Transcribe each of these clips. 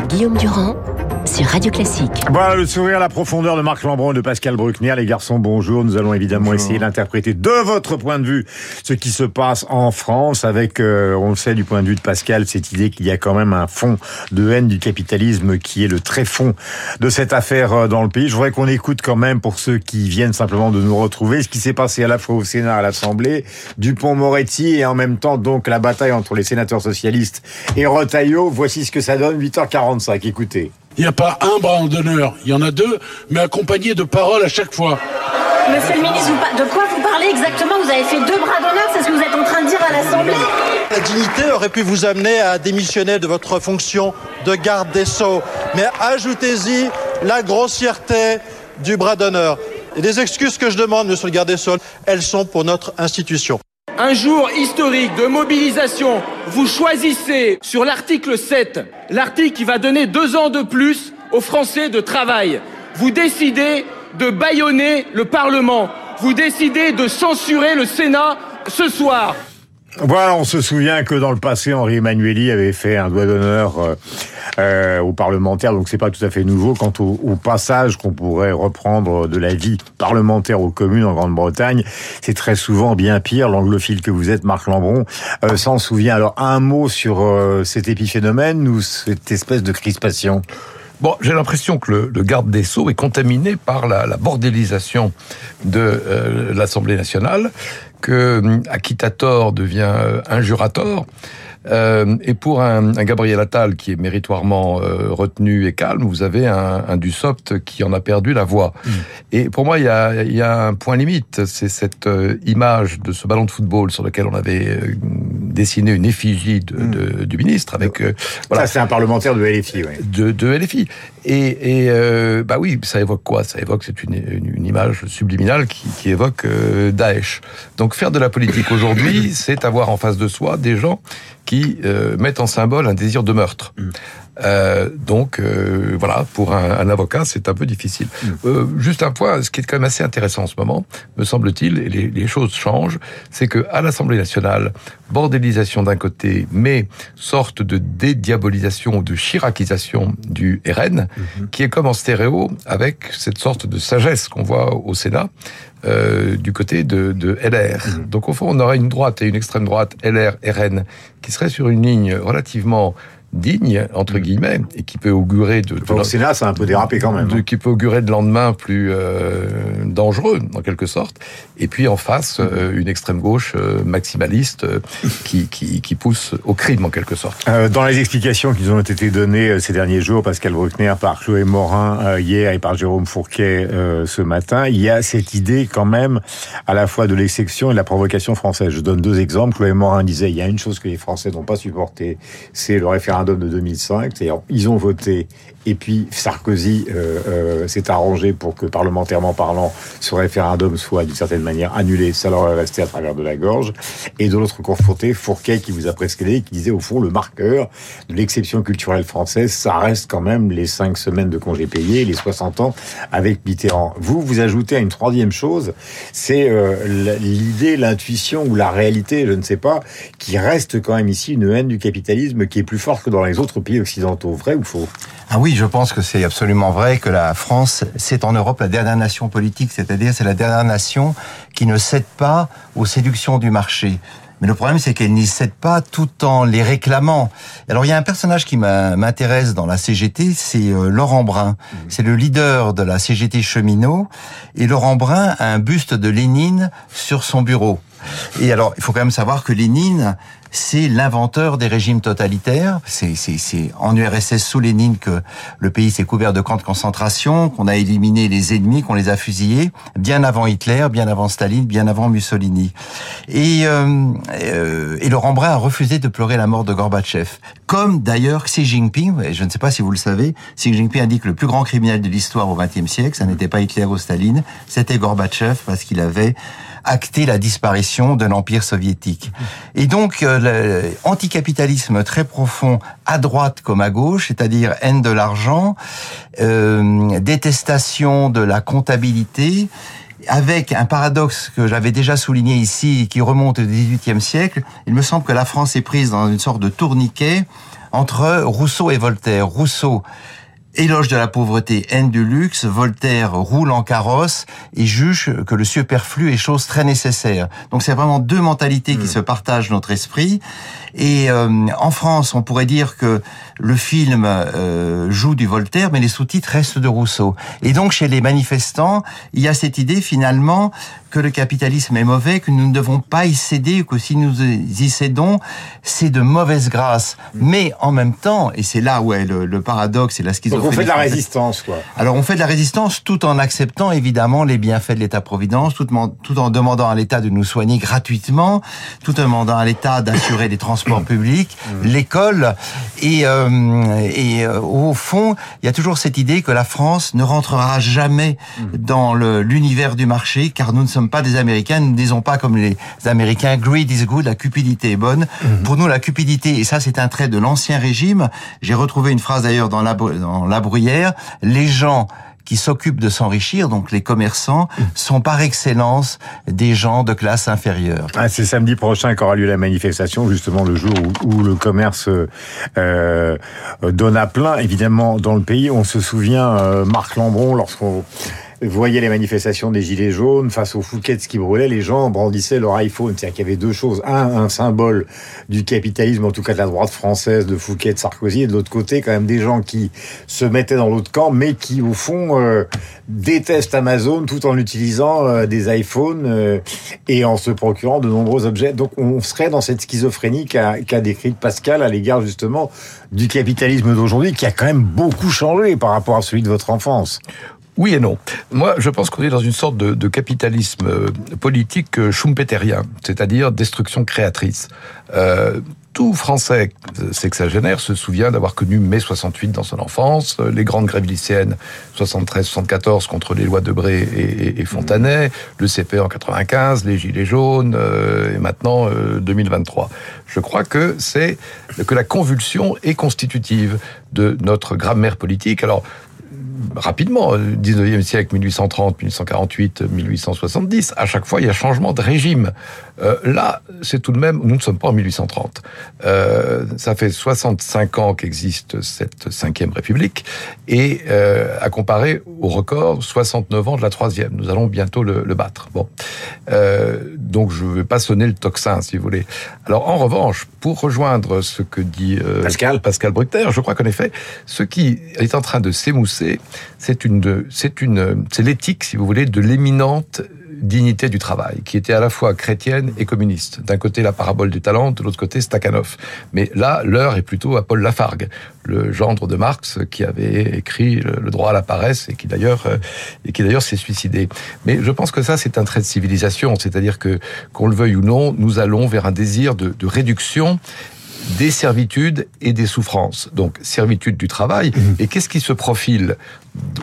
Guillaume Durand sur Radio Classique. Voilà le sourire à la profondeur de Marc Lambron et de Pascal Bruckner. Les garçons, bonjour. Nous allons évidemment essayer d'interpréter de votre point de vue ce qui se passe en France avec, euh, on le sait du point de vue de Pascal, cette idée qu'il y a quand même un fond de haine du capitalisme qui est le très fond de cette affaire euh, dans le pays. Je voudrais qu'on écoute quand même pour ceux qui viennent simplement de nous retrouver ce qui s'est passé à la fois au Sénat, à l'Assemblée, Dupont-Moretti et en même temps donc la bataille entre les sénateurs socialistes et Retailleau. Voici ce que ça donne, 8h45. Écoutez. Il n'y a pas un bras d'honneur, il y en a deux, mais accompagnés de paroles à chaque fois. Monsieur le ministre, de quoi vous parlez exactement? Vous avez fait deux bras d'honneur, c'est ce que vous êtes en train de dire à l'Assemblée? La dignité aurait pu vous amener à démissionner de votre fonction de garde des Sceaux, mais ajoutez-y la grossièreté du bras d'honneur. Et des excuses que je demande, monsieur le garde des Sceaux, elles sont pour notre institution. Un jour historique de mobilisation. Vous choisissez sur l'article 7, l'article qui va donner deux ans de plus aux Français de travail. Vous décidez de bâillonner le Parlement. Vous décidez de censurer le Sénat ce soir. Voilà, on se souvient que dans le passé, Henri Emmanueli avait fait un doigt d'honneur euh, euh, aux parlementaires, donc c'est pas tout à fait nouveau. Quant au, passage qu'on pourrait reprendre de la vie parlementaire aux communes en Grande-Bretagne, c'est très souvent bien pire. L'anglophile que vous êtes, Marc Lambron, euh, s'en souvient. Alors un mot sur euh, cet épiphénomène ou cette espèce de crispation? Bon, j'ai l'impression que le, garde des Sceaux est contaminé par la, la bordélisation de euh, l'Assemblée nationale, que euh, Acquitator devient euh, injurator. Euh, et pour un, un, Gabriel Attal qui est méritoirement euh, retenu et calme, vous avez un, un Dussopt qui en a perdu la voix. Mmh. Et pour moi, il y a, il y a un point limite, c'est cette euh, image de ce ballon de football sur lequel on avait euh, dessiné une effigie de, mmh. de, du ministre avec. voilà. Ça, c'est un parlementaire de LFI, oui. De, de LFI. Et, et bah oui, ça évoque quoi? Ça évoque c'est une, une, une, image subliminale qui, qui évoque Daesh. Donc faire de la politique aujourd'hui, c'est avoir en face de soi des gens qui euh, mettent en symbole un désir de meurtre. Mm. Euh, donc euh, voilà, pour un, un avocat, c'est un peu difficile. Mm. Euh, juste un point, ce qui est quand même assez intéressant en ce moment, me semble-t-il, et les, les, choses changent, c'est que à l'Assemblée nationale, bordélisation d'un côté, mais sorte de dédiabolisation ou de chiracisation du RN, mm -hmm. qui est comme en stéréo avec cette sorte de sagesse qu'on voit au Sénat. Euh, du côté de, de LR. Mmh. Donc au fond, on aurait une droite et une extrême droite, LR, RN, qui serait sur une ligne relativement digne entre guillemets et qui peut augurer de, de au Sénat ça a un peu dérapé quand même de, hein. qui peut augurer de lendemain plus euh, dangereux en quelque sorte. Et puis en face euh, une extrême gauche euh, maximaliste euh, qui, qui, pousse au crime en quelque sorte. Dans les explications qui nous ont été données ces derniers jours Pascal Bruckner par Chloé Morin hier et par Jérôme Fourquet ce matin il y a cette idée quand même à la fois de l'exception et de la provocation française. Je donne deux exemples. Chloé Morin disait il y a une chose que les Français n'ont pas supporté c'est le référendum de 2005, c'est-à-dire ils ont voté et puis Sarkozy s'est arrangé pour que parlementairement parlant ce référendum soit d'une certaine manière annulé, ça leur est resté à travers de la gorge. Et de l'autre confronté, Fourquet qui vous a prescrit, qui disait au fond le marqueur de l'exception culturelle française, ça reste quand même les cinq semaines de congés payés, les 60 ans avec Mitterrand. Vous vous ajoutez à une troisième chose, c'est euh, l'idée, l'intuition ou la réalité, je ne sais pas, qui reste quand même ici une haine du capitalisme qui est plus forte que dans les autres pays occidentaux. Vrai ou faux? Ah oui, je pense que c'est absolument vrai que la France, c'est en Europe la dernière nation politique, c'est-à-dire c'est la dernière nation qui ne cède pas aux séductions du marché. Mais le problème, c'est qu'elle n'y cède pas tout en les réclamant. Alors, il y a un personnage qui m'intéresse dans la CGT, c'est euh, Laurent Brun. Mmh. C'est le leader de la CGT cheminot. Et Laurent Brun a un buste de Lénine sur son bureau. Et alors, il faut quand même savoir que Lénine, c'est l'inventeur des régimes totalitaires. C'est en URSS sous Lénine que le pays s'est couvert de camps de concentration, qu'on a éliminé les ennemis, qu'on les a fusillés, bien avant Hitler, bien avant Staline, bien avant Mussolini. Et, euh, euh, et Laurent Brun a refusé de pleurer la mort de Gorbatchev. Comme d'ailleurs Xi Jinping, je ne sais pas si vous le savez, Xi Jinping dit que le plus grand criminel de l'histoire au XXe siècle, ça n'était pas Hitler ou Staline, c'était Gorbatchev parce qu'il avait acté la disparition de l'Empire soviétique. Et donc, euh, anticapitalisme très profond à droite comme à gauche, c'est-à-dire haine de l'argent, euh, détestation de la comptabilité, avec un paradoxe que j'avais déjà souligné ici, qui remonte au XVIIIe siècle. Il me semble que la France est prise dans une sorte de tourniquet entre Rousseau et Voltaire. Rousseau Éloge de la pauvreté, haine du luxe, Voltaire roule en carrosse et juge que le superflu est chose très nécessaire. Donc c'est vraiment deux mentalités qui Hmm. se partagent notre esprit. Et euh, en France, on pourrait dire que le film euh, joue du Voltaire, mais les sous-titres restent de Rousseau. Et donc chez les manifestants, il y a cette idée finalement que le capitalisme est mauvais, que nous ne devons pas y céder, que si nous y cédons, c'est de mauvaise grâce. Mais en même temps, et c'est là où est le, le paradoxe et la schizophrénie. On fait de la résistance, quoi. alors on fait de la résistance tout en acceptant évidemment les bienfaits de l'État-providence, tout, en- tout en demandant à l'État de nous soigner gratuitement, tout en demandant à l'État d'assurer les transports publics, l'école. Et, euh, et euh, au fond, il y a toujours cette idée que la France ne rentrera jamais dans le- l'univers du marché, car nous ne sommes pas des Américains, nous ne disons pas comme les Américains, greed is good, la cupidité est bonne. Pour nous, la cupidité, et ça c'est un trait de l'ancien régime, j'ai retrouvé une phrase d'ailleurs dans la, dans la Bruyère, les gens qui s'occupent de s'enrichir, donc les commerçants, sont par excellence des gens de classe inférieure. Ah, c'est samedi prochain qu'aura lieu la manifestation, justement le jour où, où le commerce euh, donne à plein. Évidemment, dans le pays, on se souvient, euh, Marc Lambron, lorsqu'on voyait les manifestations des Gilets jaunes face aux Fouquettes qui brûlaient, les gens brandissaient leur iPhone. C'est-à-dire qu'il y avait deux choses. Un, un symbole du capitalisme, en tout cas de la droite française, de Fouquet, de Sarkozy, et de l'autre côté, quand même des gens qui se mettaient dans l'autre camp, mais qui, au fond, euh, détestent Amazon tout en utilisant euh, des iPhones euh, et en se procurant de nombreux objets. Donc on serait dans cette schizophrénie qu'a qu'a décrite Pascal à l'égard justement du capitalisme d'aujourd'hui qui a quand même beaucoup changé par rapport à celui de votre enfance. Oui et non. Moi, je pense qu'on est dans une sorte de, de capitalisme euh, politique euh, schumpeterien, c'est-à-dire destruction créatrice. Euh, tout Français euh, sexagénaire se souvient d'avoir connu mai 68 dans son enfance, les grandes grèves lycéennes 73-74 contre les lois Debré et, et, et Fontanet, le CP en 95, les gilets jaunes euh, et maintenant euh, 2023. Je crois que c'est que la convulsion est constitutive de notre grammaire politique. Alors rapidement, euh, 19e siècle, 1830, 1848, 1870, à chaque fois, il y a changement de régime. Euh, là, c'est tout de même, nous ne sommes pas en 1830. Euh, ça fait 65 ans qu'existe cette cinquième République, et euh, à comparer au record, 69 ans de la troisième. Nous allons bientôt le, le battre. Bon, euh, donc je ne vais pas sonner le tocsin, si vous voulez. Alors, en revanche, pour rejoindre ce que dit euh, Pascal. Pascal Bruckner, je crois qu'en effet, ce qui est en train de s'émousser, c'est une, c'est une, c'est l'éthique, si vous voulez, de l'éminente dignité du travail, qui était à la fois chrétienne et communiste. D'un côté, la parabole du talent, de l'autre côté, Stakhanov. Mais là, l'heure est plutôt à Paul Lafargue, le gendre de Marx, qui avait écrit le droit à la paresse et qui d'ailleurs, euh, et qui d'ailleurs s'est suicidé. Mais je pense que ça, c'est un trait de civilisation, c'est-à-dire que, qu'on le veuille ou non, nous allons vers un désir de, de réduction des servitudes et des souffrances. Donc, servitude du travail. Et qu'est-ce qui se profile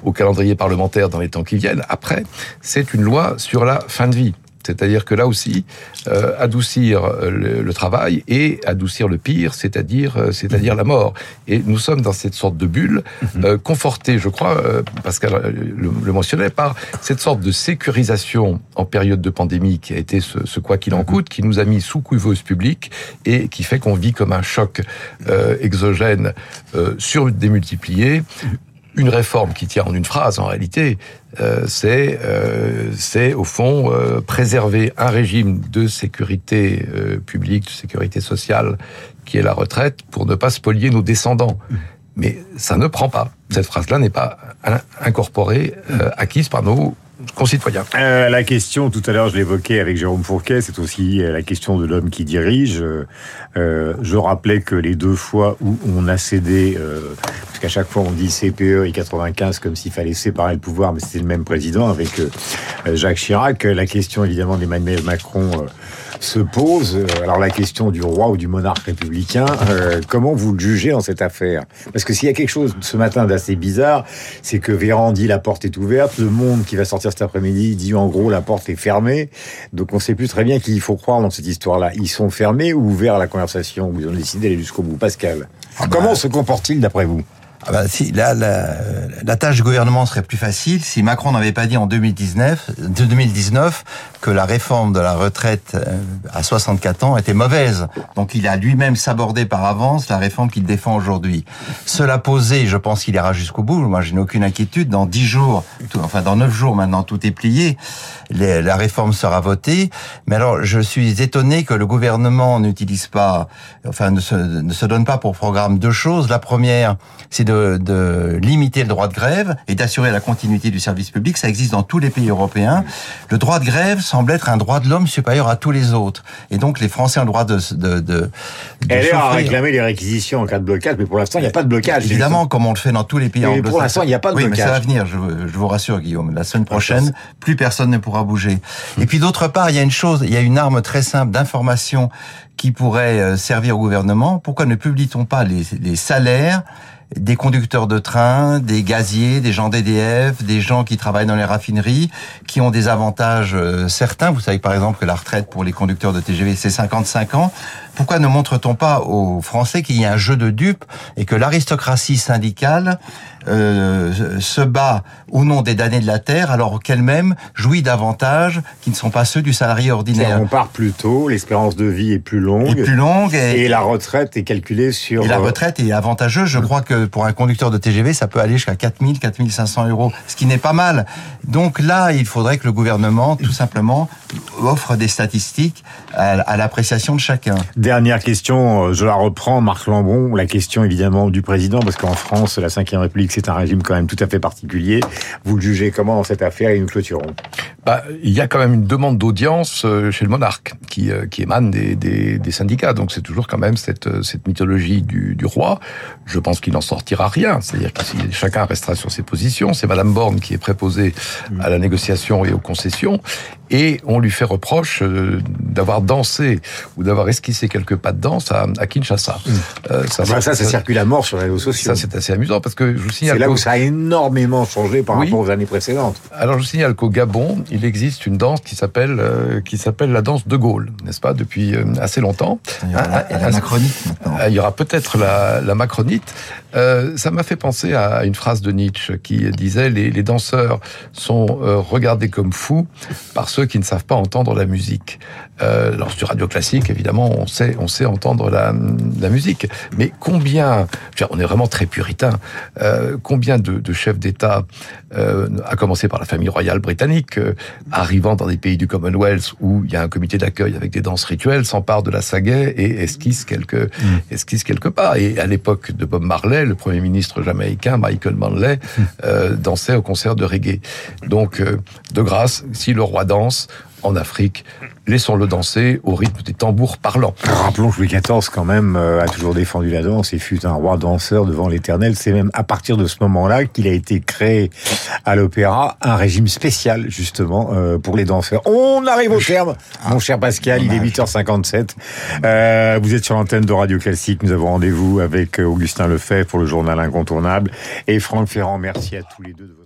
au calendrier parlementaire dans les temps qui viennent après? C'est une loi sur la fin de vie. C'est-à-dire que là aussi, euh, adoucir le, le, travail et adoucir le pire, c'est-à-dire, euh, c'est-à-dire la mort. Et nous sommes dans cette sorte de bulle, euh, confortée, je crois, euh, Pascal le, le mentionnait, par cette sorte de sécurisation en période de pandémie qui a été ce, ce quoi qu'il en coûte, qui nous a mis sous couveuse publique et qui fait qu'on vit comme un choc euh, exogène euh, surdémultiplié une réforme qui tient en une phrase, en réalité, euh, c'est euh, c'est au fond euh, préserver un régime de sécurité euh, publique, de sécurité sociale, qui est la retraite, pour ne pas spolier nos descendants. Mais ça ne prend pas. Cette phrase-là n'est pas incorporée, euh, acquise par nos Euh, la question, tout à l'heure, je l'évoquais avec Jérôme Fourquet, c'est aussi la question de l'homme qui dirige. Euh, je rappelais que les deux fois où on a cédé, euh, parce qu'à chaque fois on dit CPE et 95 comme s'il fallait séparer le pouvoir, mais c'était le même président avec euh, Jacques Chirac. La question évidemment d'Emmanuel Macron euh, se pose. Alors la question du roi ou du monarque républicain, euh, comment vous le jugez dans cette affaire? Parce que s'il y a quelque chose ce matin d'assez bizarre, c'est que Véran dit la porte est ouverte, le Monde qui va sortir cet après-midi dit en gros la porte est fermée. Donc on sait plus très bien qui il faut croire dans cette histoire-là. Ils sont fermés ou ouverts à la conversation? Vous ont décidé d'aller jusqu'au bout, Pascal. Ah bah... Comment se comporte-t-il d'après vous? Ah bah, si, là, la, la, tâche du gouvernement serait plus facile si Macron n'avait pas dit en 2019, 2019 que la réforme de la retraite euh, à 64 ans était mauvaise. Donc il a lui-même sabordé par avance la réforme qu'il défend aujourd'hui. Cela posé, je pense qu'il ira jusqu'au bout. Moi, je n'ai aucune inquiétude. Dans 10 jours, enfin dans 9 jours maintenant, tout est plié. La réforme sera votée. Mais alors, je suis étonné que le gouvernement n'utilise pas, enfin ne se, ne se donne pas pour programme deux choses. La première, c'est de de, limiter le droit de grève et d'assurer la continuité du service public. Ça existe dans tous les pays européens. Le droit de grève semble être un droit de l'homme supérieur à tous les autres. Et donc les Français ont le droit de... de, de, Elle a réclamé les réquisitions en cas de blocage, mais pour l'instant, il n'y a pas de blocage. Évidemment, comme on le fait dans tous les pays mais Pour l'instant, il n'y a pas de oui, blocage. mais ça va venir, je, je, vous rassure, Guillaume. La semaine prochaine, plus personne ne pourra bouger. Et puis d'autre part, il y a une chose, il y a une arme très simple d'information qui pourrait euh, servir au gouvernement. Pourquoi ne publie-t-on pas les, les salaires des conducteurs de train, des gaziers, des gens d'EDF, des gens qui travaillent dans les raffineries, qui ont des avantages euh, certains. Vous savez par exemple que la retraite pour les conducteurs de TGV, c'est 55 ans. Pourquoi ne montre-t-on pas aux Français qu'il y a un jeu de dupes et que l'aristocratie syndicale euh, se bat au nom des damnés de la terre alors qu'elle-même jouit d'avantages qui ne sont pas ceux du salarié ordinaire? On part plus tôt, l'espérance de vie est plus longue. Et plus longue. Et, et, la retraite est calculée sur... Et la retraite est avantageuse. Je crois que pour un conducteur de TGV, ça peut aller jusqu'à 4000, 4500 euros, ce qui n'est pas mal. Donc là, il faudrait que le gouvernement, tout simplement, offre des statistiques à, à l'appréciation de chacun. Dernière question, je la reprends, Marc Lambron, la question évidemment du président, parce qu'en France, la Ve République, c'est un régime quand même tout à fait particulier. Vous le jugez comment dans cette affaire et nous clôturons? Bah, Il y a quand même une demande d'audience chez le monarque qui, qui émane des, des, des syndicats. Donc c'est toujours quand même cette, cette mythologie du, du roi. Je pense qu'il n'en sortira rien. C'est-à-dire que chacun restera sur ses positions. C'est Madame Borne qui est préposée à la négociation et aux concessions. Et on lui fait reproche d'avoir dansé ou d'avoir esquissé quelques pas de danse à, à Kinshasa. Mmh. Euh, ça, ça, ça, ça, circule à mort sur les réseaux sociaux. Ça, c'est assez amusant parce que je vous signale. C'est là où ça a énormément changé par oui. rapport aux années précédentes. Alors, je vous signale qu'au Gabon, il existe une danse qui s'appelle euh, qui s'appelle la danse de Gaulle, n'est-ce pas, depuis euh, assez longtemps. Il y aura la, la macronite maintenant. Il y aura peut-être la, la macronite. Euh, ça m'a fait penser à une phrase de Nietzsche qui disait les, les danseurs sont euh, regardés comme fous par ceux qui ne savent pas entendre la musique. Euh, alors sur radio classique, évidemment, on sait, on sait entendre la, la musique. Mais combien, on est vraiment très puritain, combien de, de chefs d'État, à commencer par la famille royale britannique, arrivant dans des pays du Commonwealth où il y a un comité d'accueil avec des danses rituelles, s'emparent de la sagaie et esquissent quelques, mm. quelques pas. Et à l'époque de Bob Marley, le premier ministre jamaïcain, Michael Manley, mm. dansait au concert de reggae. Donc, de grâce, si le roi danse, en Afrique, laissons-le danser au rythme des tambours parlants. Rappelons que Louis XIV, quand même, a toujours défendu la danse et fut un roi danseur devant l'éternel. C'est même à partir de ce moment-là qu'il a été créé à l'opéra un régime spécial, justement, pour les danseurs. On arrive au terme, mon cher Pascal, il est 8h57. Euh, vous êtes sur l'antenne de Radio Classique. Nous avons rendez-vous avec Augustin Lefebvre pour le journal incontournable. Et Franck Ferrand, merci à tous les deux de votre